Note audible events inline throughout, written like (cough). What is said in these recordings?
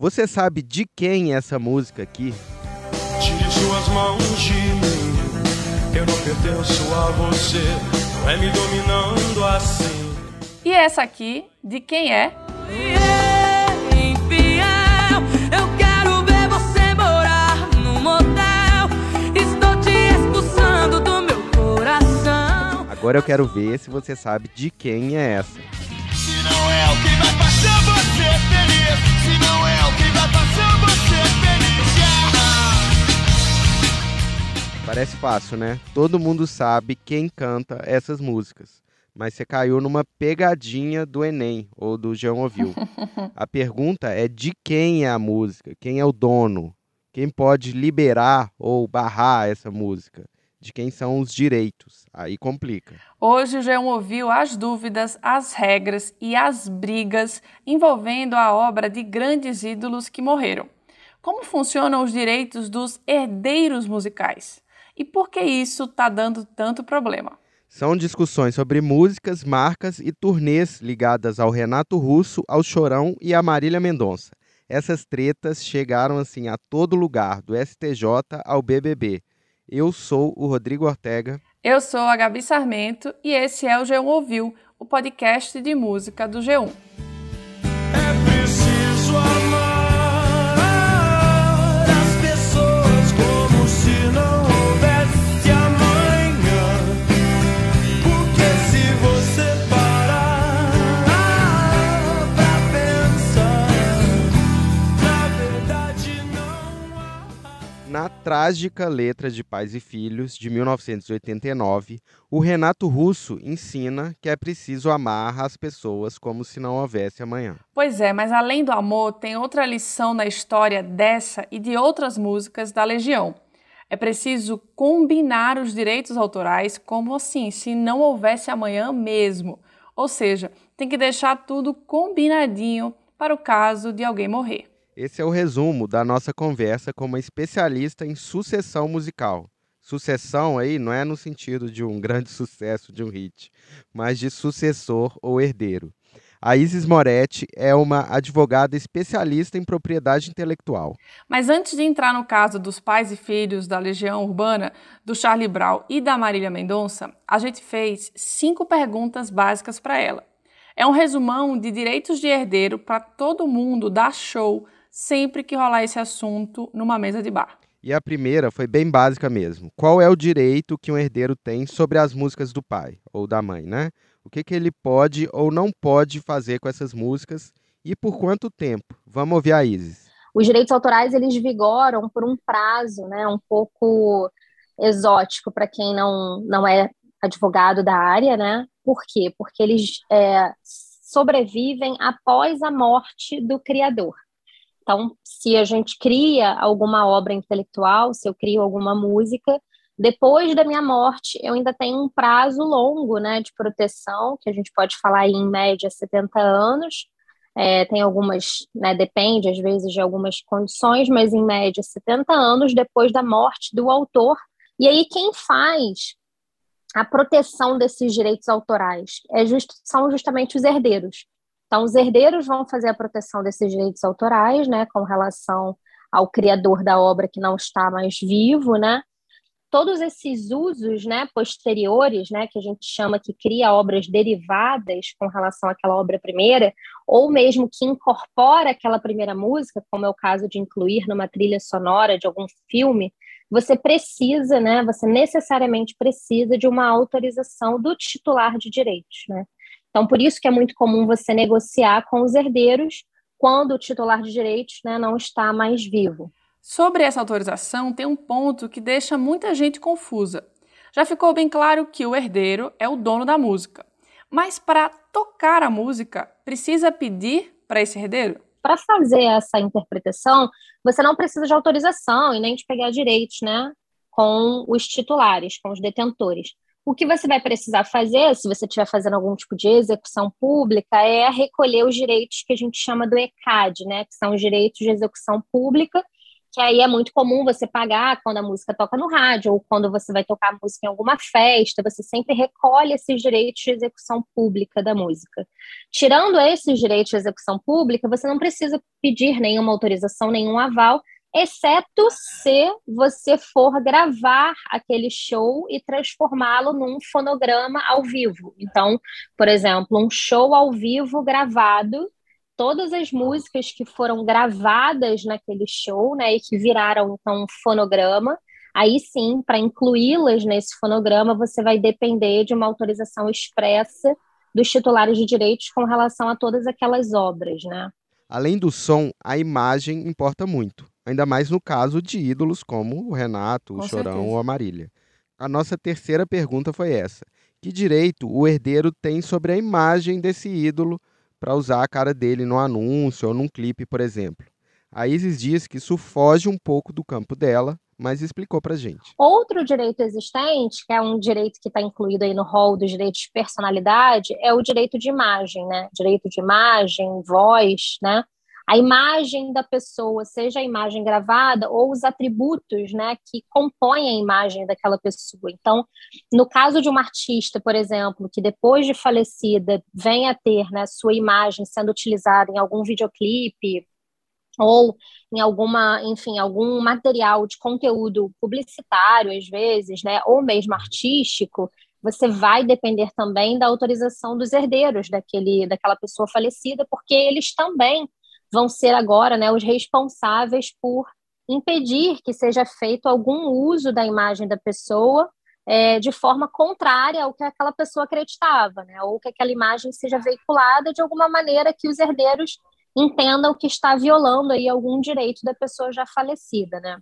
Você sabe de quem é essa música aqui? Tire suas mãos de mim. Eu não pertenço a você. Não é me dominando assim. E essa aqui, de quem é? infiel. Eu quero ver você morar num motel. Estou te expulsando do meu coração. Agora eu quero ver se você sabe de quem é essa. Se não é o que vai fazer você Parece fácil, né? Todo mundo sabe quem canta essas músicas. Mas você caiu numa pegadinha do Enem ou do Jean Ouviu. (laughs) A pergunta é de quem é a música? Quem é o dono? Quem pode liberar ou barrar essa música? De quem são os direitos? Aí complica. Hoje o Jean ouviu as dúvidas, as regras e as brigas envolvendo a obra de grandes ídolos que morreram. Como funcionam os direitos dos herdeiros musicais? E por que isso está dando tanto problema? São discussões sobre músicas, marcas e turnês ligadas ao Renato Russo, ao Chorão e à Marília Mendonça. Essas tretas chegaram assim a todo lugar, do STJ ao BBB. Eu sou o Rodrigo Ortega. Eu sou a Gabi Sarmento e esse é o G1 Ouviu, o podcast de música do G1. Trágica letra de Pais e Filhos, de 1989, o Renato Russo ensina que é preciso amar as pessoas como se não houvesse amanhã. Pois é, mas além do amor, tem outra lição na história dessa e de outras músicas da Legião. É preciso combinar os direitos autorais como assim, se não houvesse amanhã mesmo. Ou seja, tem que deixar tudo combinadinho para o caso de alguém morrer. Esse é o resumo da nossa conversa com uma especialista em sucessão musical. Sucessão aí não é no sentido de um grande (laughs) sucesso de um hit, mas de sucessor ou herdeiro. A Isis Moretti é uma advogada especialista em propriedade intelectual. Mas antes de entrar no caso dos pais e filhos da Legião Urbana, do Charlie Brown e da Marília Mendonça, a gente fez cinco perguntas básicas para ela. É um resumão de direitos de herdeiro para todo mundo dar show sempre que rolar esse assunto numa mesa de bar. E a primeira foi bem básica mesmo. Qual é o direito que um herdeiro tem sobre as músicas do pai ou da mãe, né? O que, que ele pode ou não pode fazer com essas músicas e por quanto tempo? Vamos ouvir a Isis. os direitos autorais eles vigoram por um prazo, né, um pouco exótico para quem não, não é advogado da área, né? Por quê? Porque eles é, sobrevivem após a morte do criador. Então, se a gente cria alguma obra intelectual, se eu crio alguma música, depois da minha morte, eu ainda tenho um prazo longo, né, de proteção, que a gente pode falar aí, em média 70 anos, é, tem algumas, né, depende às vezes de algumas condições, mas em média 70 anos depois da morte do autor. E aí quem faz a proteção desses direitos autorais é just, são justamente os herdeiros. Então, os herdeiros vão fazer a proteção desses direitos autorais, né, com relação ao criador da obra que não está mais vivo, né? Todos esses usos, né, posteriores, né, que a gente chama que cria obras derivadas com relação àquela obra primeira, ou mesmo que incorpora aquela primeira música, como é o caso de incluir numa trilha sonora de algum filme, você precisa, né, você necessariamente precisa de uma autorização do titular de direitos, né? Então, por isso que é muito comum você negociar com os herdeiros quando o titular de direitos né, não está mais vivo. Sobre essa autorização, tem um ponto que deixa muita gente confusa. Já ficou bem claro que o herdeiro é o dono da música. Mas para tocar a música, precisa pedir para esse herdeiro? Para fazer essa interpretação, você não precisa de autorização e nem de pegar direitos né, com os titulares, com os detentores. O que você vai precisar fazer, se você estiver fazendo algum tipo de execução pública, é recolher os direitos que a gente chama do ECAD, né, que são os direitos de execução pública, que aí é muito comum você pagar quando a música toca no rádio ou quando você vai tocar música em alguma festa, você sempre recolhe esses direitos de execução pública da música. Tirando esses direitos de execução pública, você não precisa pedir nenhuma autorização, nenhum aval, exceto se você for gravar aquele show e transformá-lo num fonograma ao vivo. Então, por exemplo, um show ao vivo gravado todas as músicas que foram gravadas naquele show, né, e que viraram então um fonograma, aí sim, para incluí-las nesse fonograma, você vai depender de uma autorização expressa dos titulares de direitos com relação a todas aquelas obras, né? Além do som, a imagem importa muito, ainda mais no caso de ídolos como o Renato, o com Chorão certeza. ou a Marília. A nossa terceira pergunta foi essa: que direito o herdeiro tem sobre a imagem desse ídolo para usar a cara dele no anúncio ou num clipe, por exemplo. A Isis diz que isso foge um pouco do campo dela, mas explicou para gente. Outro direito existente, que é um direito que está incluído aí no rol dos direitos de personalidade, é o direito de imagem, né? Direito de imagem, voz, né? A imagem da pessoa, seja a imagem gravada ou os atributos né, que compõem a imagem daquela pessoa. Então, no caso de uma artista, por exemplo, que depois de falecida venha a ter né, sua imagem sendo utilizada em algum videoclipe ou em alguma, enfim, algum material de conteúdo publicitário, às vezes, né, ou mesmo artístico, você vai depender também da autorização dos herdeiros daquele, daquela pessoa falecida, porque eles também vão ser agora né, os responsáveis por impedir que seja feito algum uso da imagem da pessoa é, de forma contrária ao que aquela pessoa acreditava, né, ou que aquela imagem seja veiculada de alguma maneira que os herdeiros entendam que está violando aí algum direito da pessoa já falecida, né?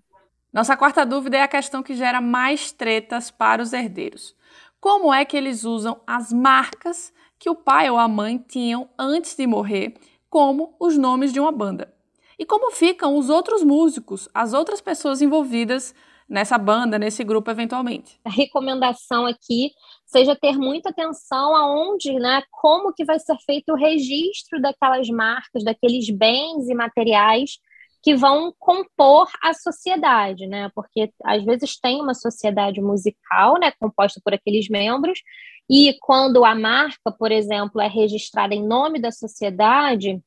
Nossa quarta dúvida é a questão que gera mais tretas para os herdeiros. Como é que eles usam as marcas que o pai ou a mãe tinham antes de morrer como os nomes de uma banda. E como ficam os outros músicos, as outras pessoas envolvidas nessa banda, nesse grupo eventualmente. A recomendação aqui seja ter muita atenção aonde, né, como que vai ser feito o registro daquelas marcas, daqueles bens e materiais que vão compor a sociedade, né? Porque às vezes tem uma sociedade musical, né, composta por aqueles membros, e quando a marca, por exemplo, é registrada em nome da sociedade,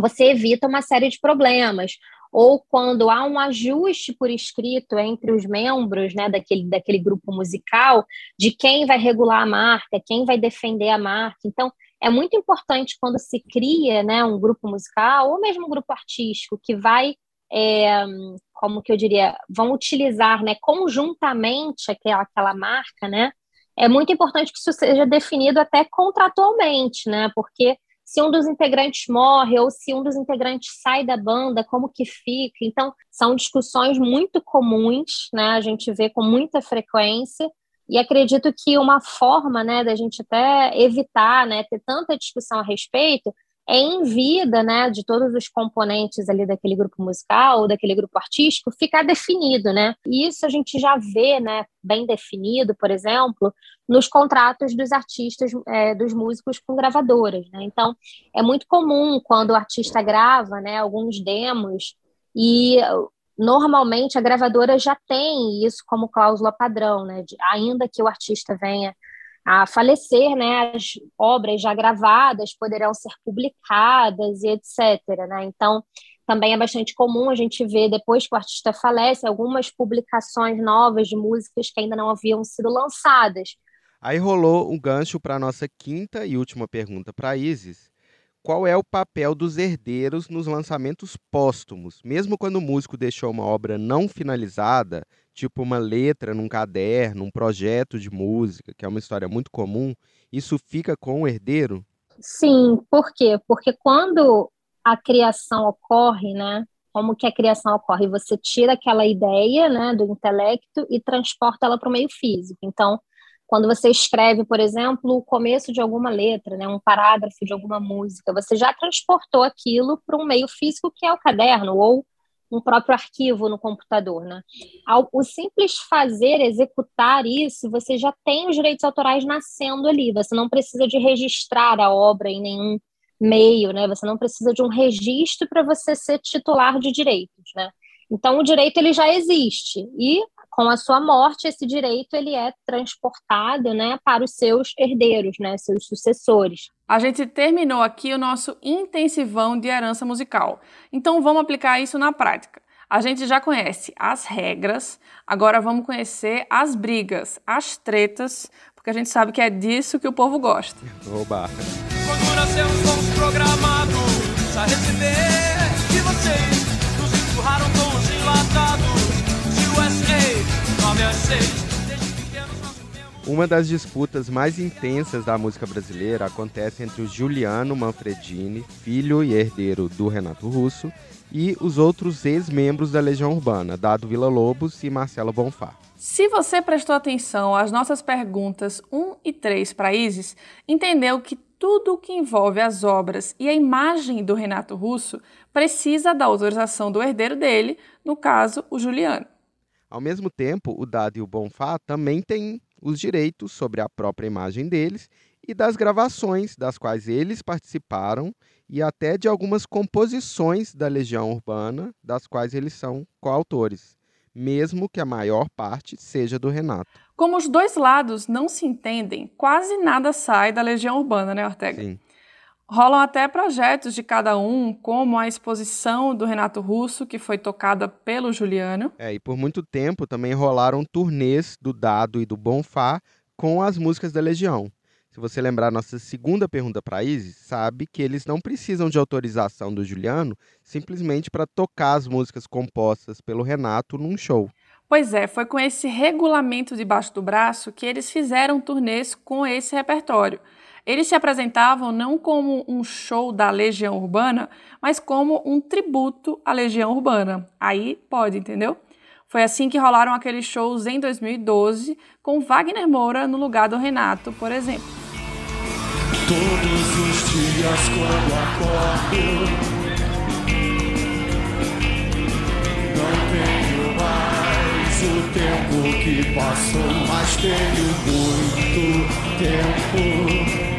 você evita uma série de problemas. Ou quando há um ajuste por escrito entre os membros né, daquele, daquele grupo musical, de quem vai regular a marca, quem vai defender a marca. Então, é muito importante quando se cria né, um grupo musical, ou mesmo um grupo artístico, que vai é, como que eu diria, vão utilizar né, conjuntamente aquela, aquela marca, né? É muito importante que isso seja definido até contratualmente, né? Porque se um dos integrantes morre ou se um dos integrantes sai da banda, como que fica. Então, são discussões muito comuns, né? A gente vê com muita frequência. E acredito que uma forma, né, da gente até evitar, né, ter tanta discussão a respeito, em vida, né, de todos os componentes ali daquele grupo musical ou daquele grupo artístico ficar definido, né? E isso a gente já vê, né, bem definido, por exemplo, nos contratos dos artistas, é, dos músicos com gravadoras, né? Então, é muito comum quando o artista grava, né, alguns demos e normalmente a gravadora já tem isso como cláusula padrão, né? De, ainda que o artista venha a falecer, né, as obras já gravadas poderão ser publicadas e etc. Né? Então, também é bastante comum a gente ver, depois que o artista falece, algumas publicações novas de músicas que ainda não haviam sido lançadas. Aí rolou um gancho para a nossa quinta e última pergunta para Isis. Qual é o papel dos herdeiros nos lançamentos póstumos? Mesmo quando o músico deixou uma obra não finalizada, tipo uma letra num caderno, um projeto de música, que é uma história muito comum, isso fica com o herdeiro? Sim, por quê? Porque quando a criação ocorre, né? Como que a criação ocorre? Você tira aquela ideia, né, do intelecto e transporta ela para o meio físico. Então, quando você escreve, por exemplo, o começo de alguma letra, né, um parágrafo de alguma música, você já transportou aquilo para um meio físico que é o caderno ou um próprio arquivo no computador, né? O simples fazer, executar isso, você já tem os direitos autorais nascendo ali. Você não precisa de registrar a obra em nenhum meio, né? Você não precisa de um registro para você ser titular de direitos, né? Então o direito ele já existe e com a sua morte esse direito ele é transportado, né, para os seus herdeiros, né, seus sucessores. A gente terminou aqui o nosso intensivão de herança musical. Então vamos aplicar isso na prática. A gente já conhece as regras, agora vamos conhecer as brigas, as tretas, porque a gente sabe que é disso que o povo gosta. Oba! Quando nascemos fomos programados a receber de vocês. Nos empurraram com os Uma das disputas mais intensas da música brasileira acontece entre o Giuliano Manfredini, filho e herdeiro do Renato Russo, e os outros ex-membros da Legião Urbana, Dado Vila Lobos e Marcelo Bonfá. Se você prestou atenção às nossas perguntas 1 e 3 para Isis, entendeu que tudo o que envolve as obras e a imagem do Renato Russo precisa da autorização do herdeiro dele, no caso, o Juliano. Ao mesmo tempo, o Dado e o Bonfá também têm os direitos sobre a própria imagem deles e das gravações das quais eles participaram e até de algumas composições da Legião Urbana, das quais eles são coautores, mesmo que a maior parte seja do Renato. Como os dois lados não se entendem, quase nada sai da Legião Urbana, né, Ortega? Sim. Rolam até projetos de cada um, como a exposição do Renato Russo, que foi tocada pelo Juliano. É, e por muito tempo também rolaram turnês do Dado e do Bonfá com as músicas da Legião. Se você lembrar nossa segunda pergunta para Isis, sabe que eles não precisam de autorização do Juliano simplesmente para tocar as músicas compostas pelo Renato num show. Pois é, foi com esse regulamento debaixo do braço que eles fizeram turnês com esse repertório. Eles se apresentavam não como um show da Legião Urbana, mas como um tributo à Legião Urbana. Aí pode, entendeu? Foi assim que rolaram aqueles shows em 2012, com Wagner Moura no lugar do Renato, por exemplo. Todos os dias quando acordo Não tenho mais o tempo que passou Mas tenho muito tempo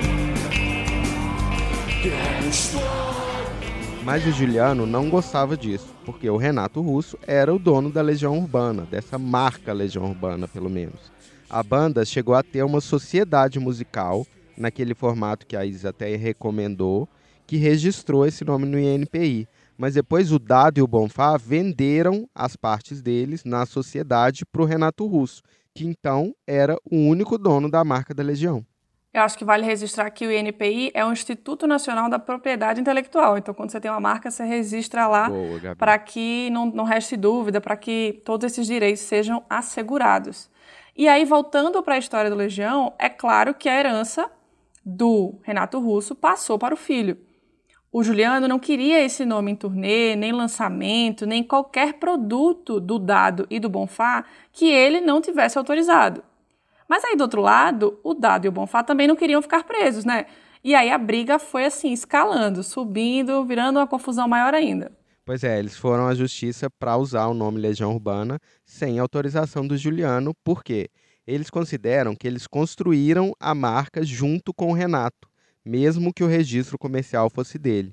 Mas o Juliano não gostava disso, porque o Renato Russo era o dono da Legião Urbana, dessa marca Legião Urbana, pelo menos. A banda chegou a ter uma sociedade musical, naquele formato que a Isis até recomendou, que registrou esse nome no INPI. Mas depois o Dado e o Bonfá venderam as partes deles na sociedade para o Renato Russo, que então era o único dono da marca da Legião. Eu acho que vale registrar que o INPI é o Instituto Nacional da Propriedade Intelectual. Então, quando você tem uma marca, você registra lá para que não, não reste dúvida, para que todos esses direitos sejam assegurados. E aí, voltando para a história do Legião, é claro que a herança do Renato Russo passou para o filho. O Juliano não queria esse nome em turnê, nem lançamento, nem qualquer produto do Dado e do Bonfá que ele não tivesse autorizado. Mas aí, do outro lado, o Dado e o Bonfá também não queriam ficar presos, né? E aí a briga foi assim, escalando, subindo, virando uma confusão maior ainda. Pois é, eles foram à justiça para usar o nome Legião Urbana sem autorização do Juliano, por quê? Eles consideram que eles construíram a marca junto com o Renato, mesmo que o registro comercial fosse dele.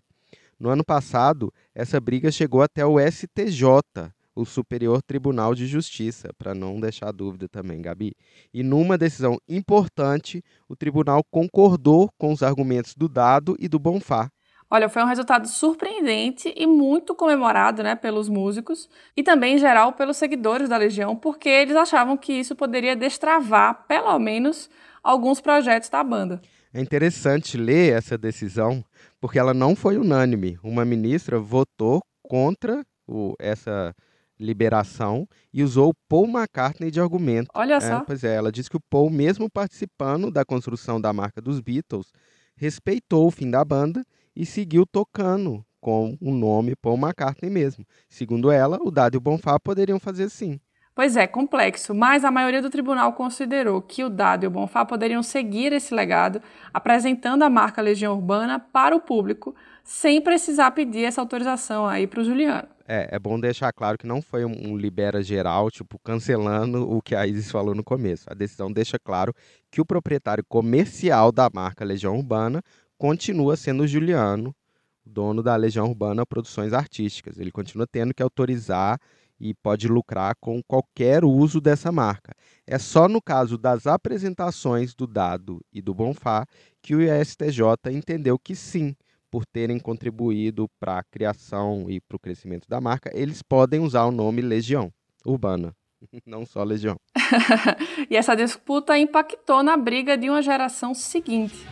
No ano passado, essa briga chegou até o STJ, o Superior Tribunal de Justiça, para não deixar dúvida também, Gabi. E numa decisão importante, o tribunal concordou com os argumentos do Dado e do Bonfá, Olha, foi um resultado surpreendente e muito comemorado né, pelos músicos e também, em geral, pelos seguidores da Legião, porque eles achavam que isso poderia destravar, pelo menos, alguns projetos da banda. É interessante ler essa decisão, porque ela não foi unânime. Uma ministra votou contra o- essa liberação e usou Paul McCartney de argumento. Olha É, só. pois é, ela disse que o Paul, mesmo participando da construção da marca dos Beatles, respeitou o fim da banda e seguiu tocando com o nome Paul McCartney mesmo. Segundo ela, o Dado e o Bonfá poderiam fazer sim. Pois é, complexo, mas a maioria do tribunal considerou que o Dado e o Bonfá poderiam seguir esse legado, apresentando a marca Legião Urbana para o público, sem precisar pedir essa autorização aí para o Juliano. É, é bom deixar claro que não foi um, libera geral, tipo, cancelando o que a Isis falou no começo. A decisão deixa claro que o proprietário comercial da marca Legião Urbana continua sendo o Juliano, dono da Legião Urbana Produções Artísticas. Ele continua tendo que autorizar e pode lucrar com qualquer uso dessa marca. É só no caso das apresentações do Dado e do Bonfá que o STJ entendeu que sim, por terem contribuído para a criação e para o crescimento da marca, eles podem usar o nome Legião Urbana, (laughs) não só Legião. (laughs) e essa disputa impactou na briga de uma geração seguinte.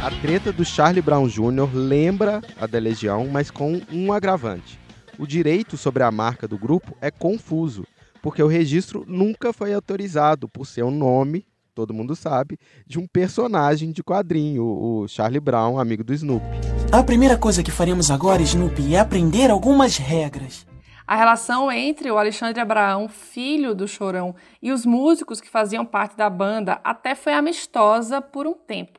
A treta do Charlie Brown Jr. lembra a da Legião, mas com um agravante. O direito sobre a marca do grupo é confuso, porque o registro nunca foi autorizado por ser um nome, todo mundo sabe, de um personagem de quadrinho, o Charlie Brown, amigo do Snoopy. A primeira coisa que faremos agora, Snoopy, é aprender algumas regras. A relação entre o Alexandre Abraão, filho do Chorão, e os músicos que faziam parte da banda até foi amistosa por um tempo.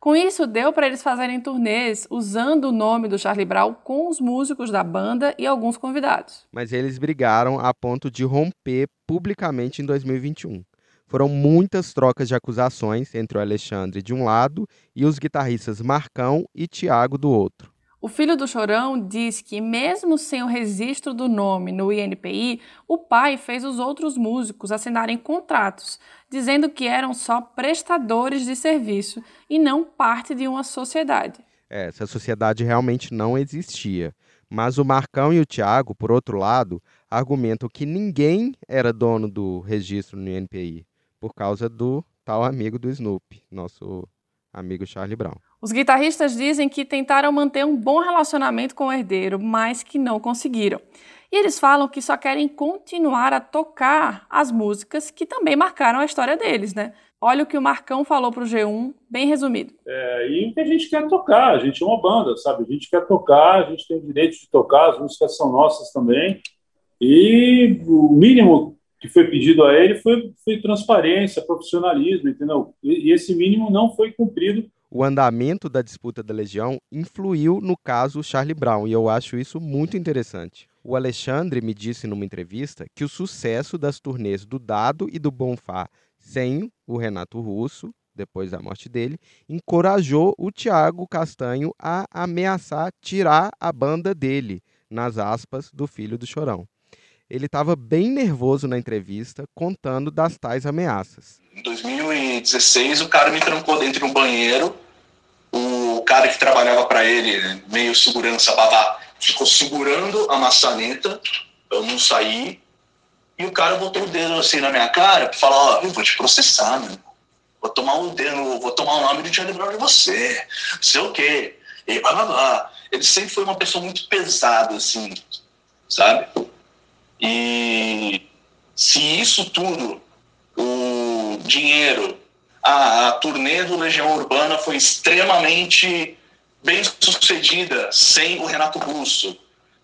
Com isso, deu para eles fazerem turnês usando o nome do Charlie Brown com os músicos da banda e alguns convidados. Mas eles brigaram a ponto de romper publicamente em 2021. Foram muitas trocas de acusações entre o Alexandre de um lado e os guitarristas Marcão e Tiago do outro. O filho do Chorão diz que, mesmo sem o registro do nome no INPI, o pai fez os outros músicos assinarem contratos, dizendo que eram só prestadores de serviço e não parte de uma sociedade. É, essa sociedade realmente não existia. Mas o Marcão e o Tiago, por outro lado, argumentam que ninguém era dono do registro no INPI, por causa do tal amigo do Snoopy, nosso amigo Charlie Brown. Os guitarristas dizem que tentaram manter um bom relacionamento com o herdeiro, mas que não conseguiram. E eles falam que só querem continuar a tocar as músicas que também marcaram a história deles, né? Olha o que o Marcão falou para o G1, bem resumido. É, e o que a gente quer tocar, a gente é uma banda, sabe? A gente quer tocar, a gente tem o direito de tocar, as músicas são nossas também. E o mínimo que foi pedido a ele foi, foi transparência, profissionalismo, entendeu? E, e esse mínimo não foi cumprido o andamento da disputa da Legião influiu no caso Charlie Brown, e eu acho isso muito interessante. O Alexandre me disse numa entrevista que o sucesso das turnês do Dado e do Bonfá sem o Renato Russo, depois da morte dele, encorajou o Tiago Castanho a ameaçar tirar a banda dele, nas aspas, do filho do Chorão. Ele estava bem nervoso na entrevista, contando das tais ameaças. Em 2016, o cara me trancou dentro de um banheiro. Cara que trabalhava para ele, meio segurança babá, ficou segurando a maçaneta eu não sair. E o cara botou o dedo assim na minha cara para falar: Ó, eu vou te processar, meu. Vou tomar o dedo, vou tomar o nome de Charlie Brown de você. Não sei o quê. E blá blá blá. Ele sempre foi uma pessoa muito pesada, assim, sabe? E se isso tudo o dinheiro. A, a turnê do Legião Urbana foi extremamente bem sucedida sem o Renato Russo.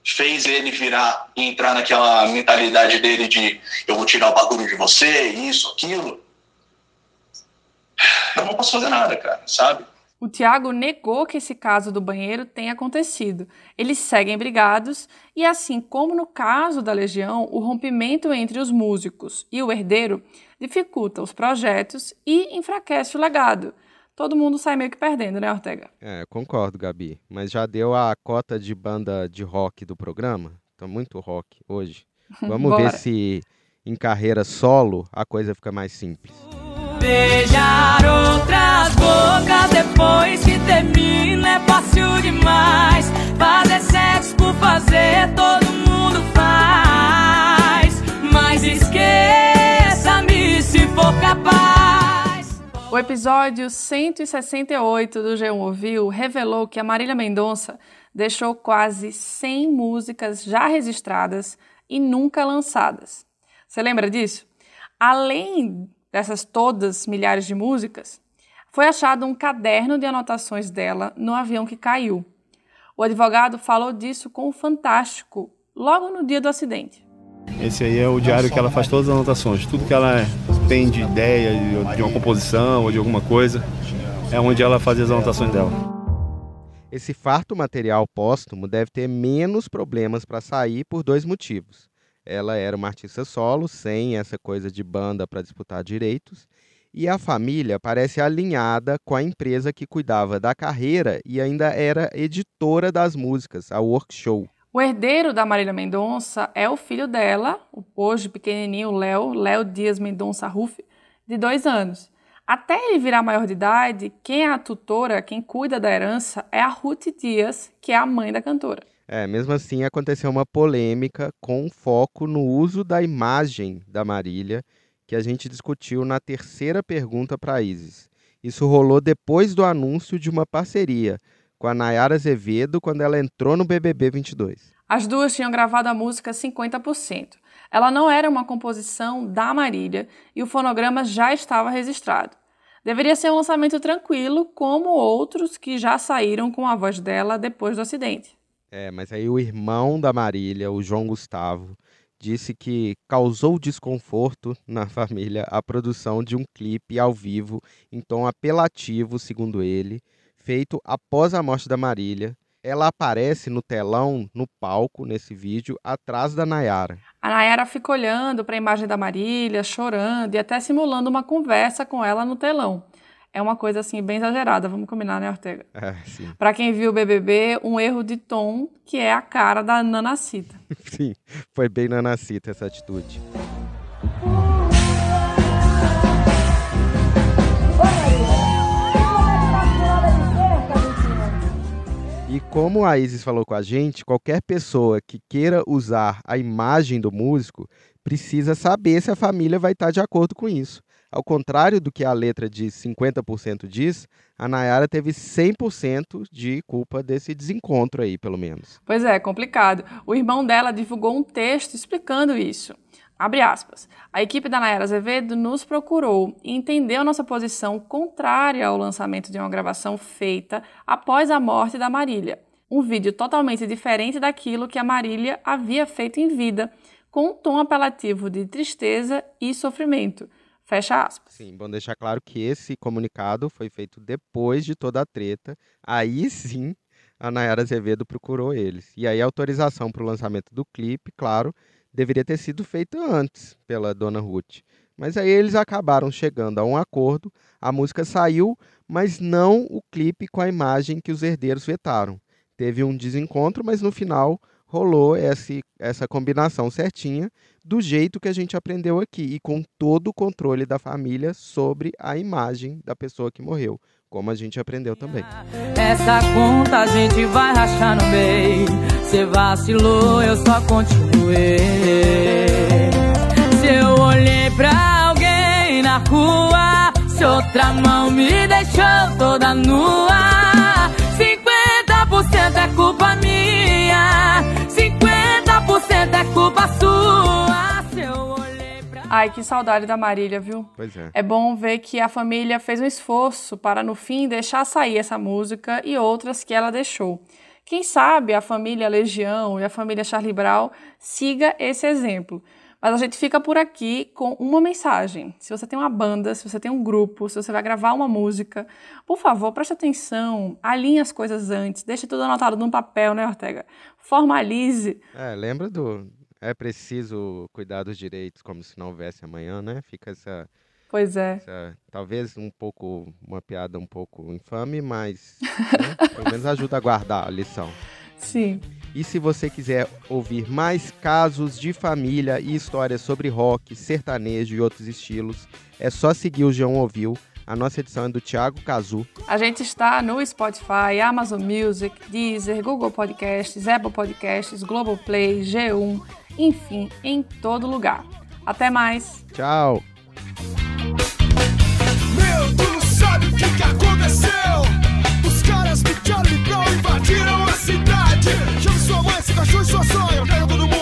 Fez ele virar e entrar naquela mentalidade dele de eu vou tirar o bagulho de você, isso, aquilo. Eu não posso fazer nada, cara, sabe? O Tiago negou que esse caso do banheiro tenha acontecido. Eles seguem brigados e, assim como no caso da Legião, o rompimento entre os músicos e o herdeiro dificulta os projetos e enfraquece o legado. Todo mundo sai meio que perdendo, né, Ortega? É, concordo, Gabi. Mas já deu a cota de banda de rock do programa? Tá muito rock hoje. (laughs) Vamos ver se em carreira solo a coisa fica mais simples. Beijar outras bocas depois que termina é fácil demais. Fazer sexo por fazer todo mundo faz. O episódio 168 do G1 Ouviu revelou que a Marília Mendonça deixou quase 100 músicas já registradas e nunca lançadas. Você lembra disso? Além dessas todas milhares de músicas, foi achado um caderno de anotações dela no avião que caiu. O advogado falou disso com o Fantástico logo no dia do acidente. Esse aí é o diário que ela faz todas as anotações. Tudo que ela tem de ideia, de uma composição ou de alguma coisa, é onde ela faz as anotações dela. Esse farto material póstumo deve ter menos problemas para sair por dois motivos. Ela era uma artista solo, sem essa coisa de banda para disputar direitos. E a família parece alinhada com a empresa que cuidava da carreira e ainda era editora das músicas, a Workshow. O herdeiro da Marília Mendonça é o filho dela, o hoje pequenininho Léo, Léo Dias Mendonça Ruff, de dois anos. Até ele virar maior de idade, quem é a tutora, quem cuida da herança, é a Ruth Dias, que é a mãe da cantora. É, mesmo assim aconteceu uma polêmica com foco no uso da imagem da Marília, que a gente discutiu na terceira pergunta para Isis. Isso rolou depois do anúncio de uma parceria com a Nayara Azevedo quando ela entrou no BBB 22. As duas tinham gravado a música 50%. Ela não era uma composição da Marília e o fonograma já estava registrado. Deveria ser um lançamento tranquilo, como outros que já saíram com a voz dela depois do acidente. É, mas aí o irmão da Marília, o João Gustavo, disse que causou desconforto na família a produção de um clipe ao vivo em tom apelativo, segundo ele, feito após a morte da Marília. Ela aparece no telão, no palco, nesse vídeo, atrás da Nayara. A Nayara fica olhando para a imagem da Marília, chorando e até simulando uma conversa com ela no telão. É uma coisa assim bem exagerada, vamos combinar, né, Ortega? É, sim. Para quem viu o BBB, um erro de tom que é a cara da Nanacita. (laughs) sim, foi bem nanacita essa atitude. Como a Isis falou com a gente, qualquer pessoa que queira usar a imagem do músico precisa saber se a família vai estar de acordo com isso. Ao contrário do que a letra de 50% diz, a Nayara teve 100% de culpa desse desencontro aí, pelo menos. Pois é, complicado. O irmão dela divulgou um texto explicando isso. Abre aspas. A equipe da Nayara Azevedo nos procurou e entendeu nossa posição contrária ao lançamento de uma gravação feita após a morte da Marília. Um vídeo totalmente diferente daquilo que a Marília havia feito em vida, com um tom apelativo de tristeza e sofrimento. Fecha aspas. Sim, bom deixar claro que esse comunicado foi feito depois de toda a treta. Aí sim a Nayara Azevedo procurou eles. E aí a autorização para o lançamento do clipe, claro, deveria ter sido feita antes pela dona Ruth. Mas aí eles acabaram chegando a um acordo, a música saiu, mas não o clipe com a imagem que os herdeiros vetaram. Teve um desencontro, mas no final rolou esse, essa combinação certinha, do jeito que a gente aprendeu aqui, e com todo o controle da família sobre a imagem da pessoa que morreu, como a gente aprendeu também. Essa conta a gente vai rachar no meio. Cê vacilou, eu só continuei. Se eu olhei pra alguém na rua, se outra mão me deixou toda nua, 50% é culpa minha, 50% é culpa sua. Se eu olhei pra Ai, que saudade da Marília, viu? Pois é. É bom ver que a família fez um esforço para, no fim, deixar sair essa música e outras que ela deixou. Quem sabe a família Legião e a família Charlie Brown siga esse exemplo. Mas a gente fica por aqui com uma mensagem. Se você tem uma banda, se você tem um grupo, se você vai gravar uma música, por favor, preste atenção, alinhe as coisas antes, deixe tudo anotado num papel, né, Ortega? Formalize. É, lembra do. É preciso cuidar dos direitos como se não houvesse amanhã, né? Fica essa, Pois é. essa- talvez um pouco, uma piada um pouco infame, mas (laughs) né, pelo menos ajuda a guardar a lição. Sim. E se você quiser ouvir mais casos de família e histórias sobre rock, sertanejo e outros estilos, é só seguir o João Ouviu. A nossa edição é do Thiago Cazu. A gente está no Spotify, Amazon Music, Deezer, Google Podcasts, Apple Podcasts, Global Play, G1, enfim, em todo lugar. Até mais. Tchau. Meu, noite. Chame sua mãe, seu cachorro e sua sonha. Eu quero todo mundo.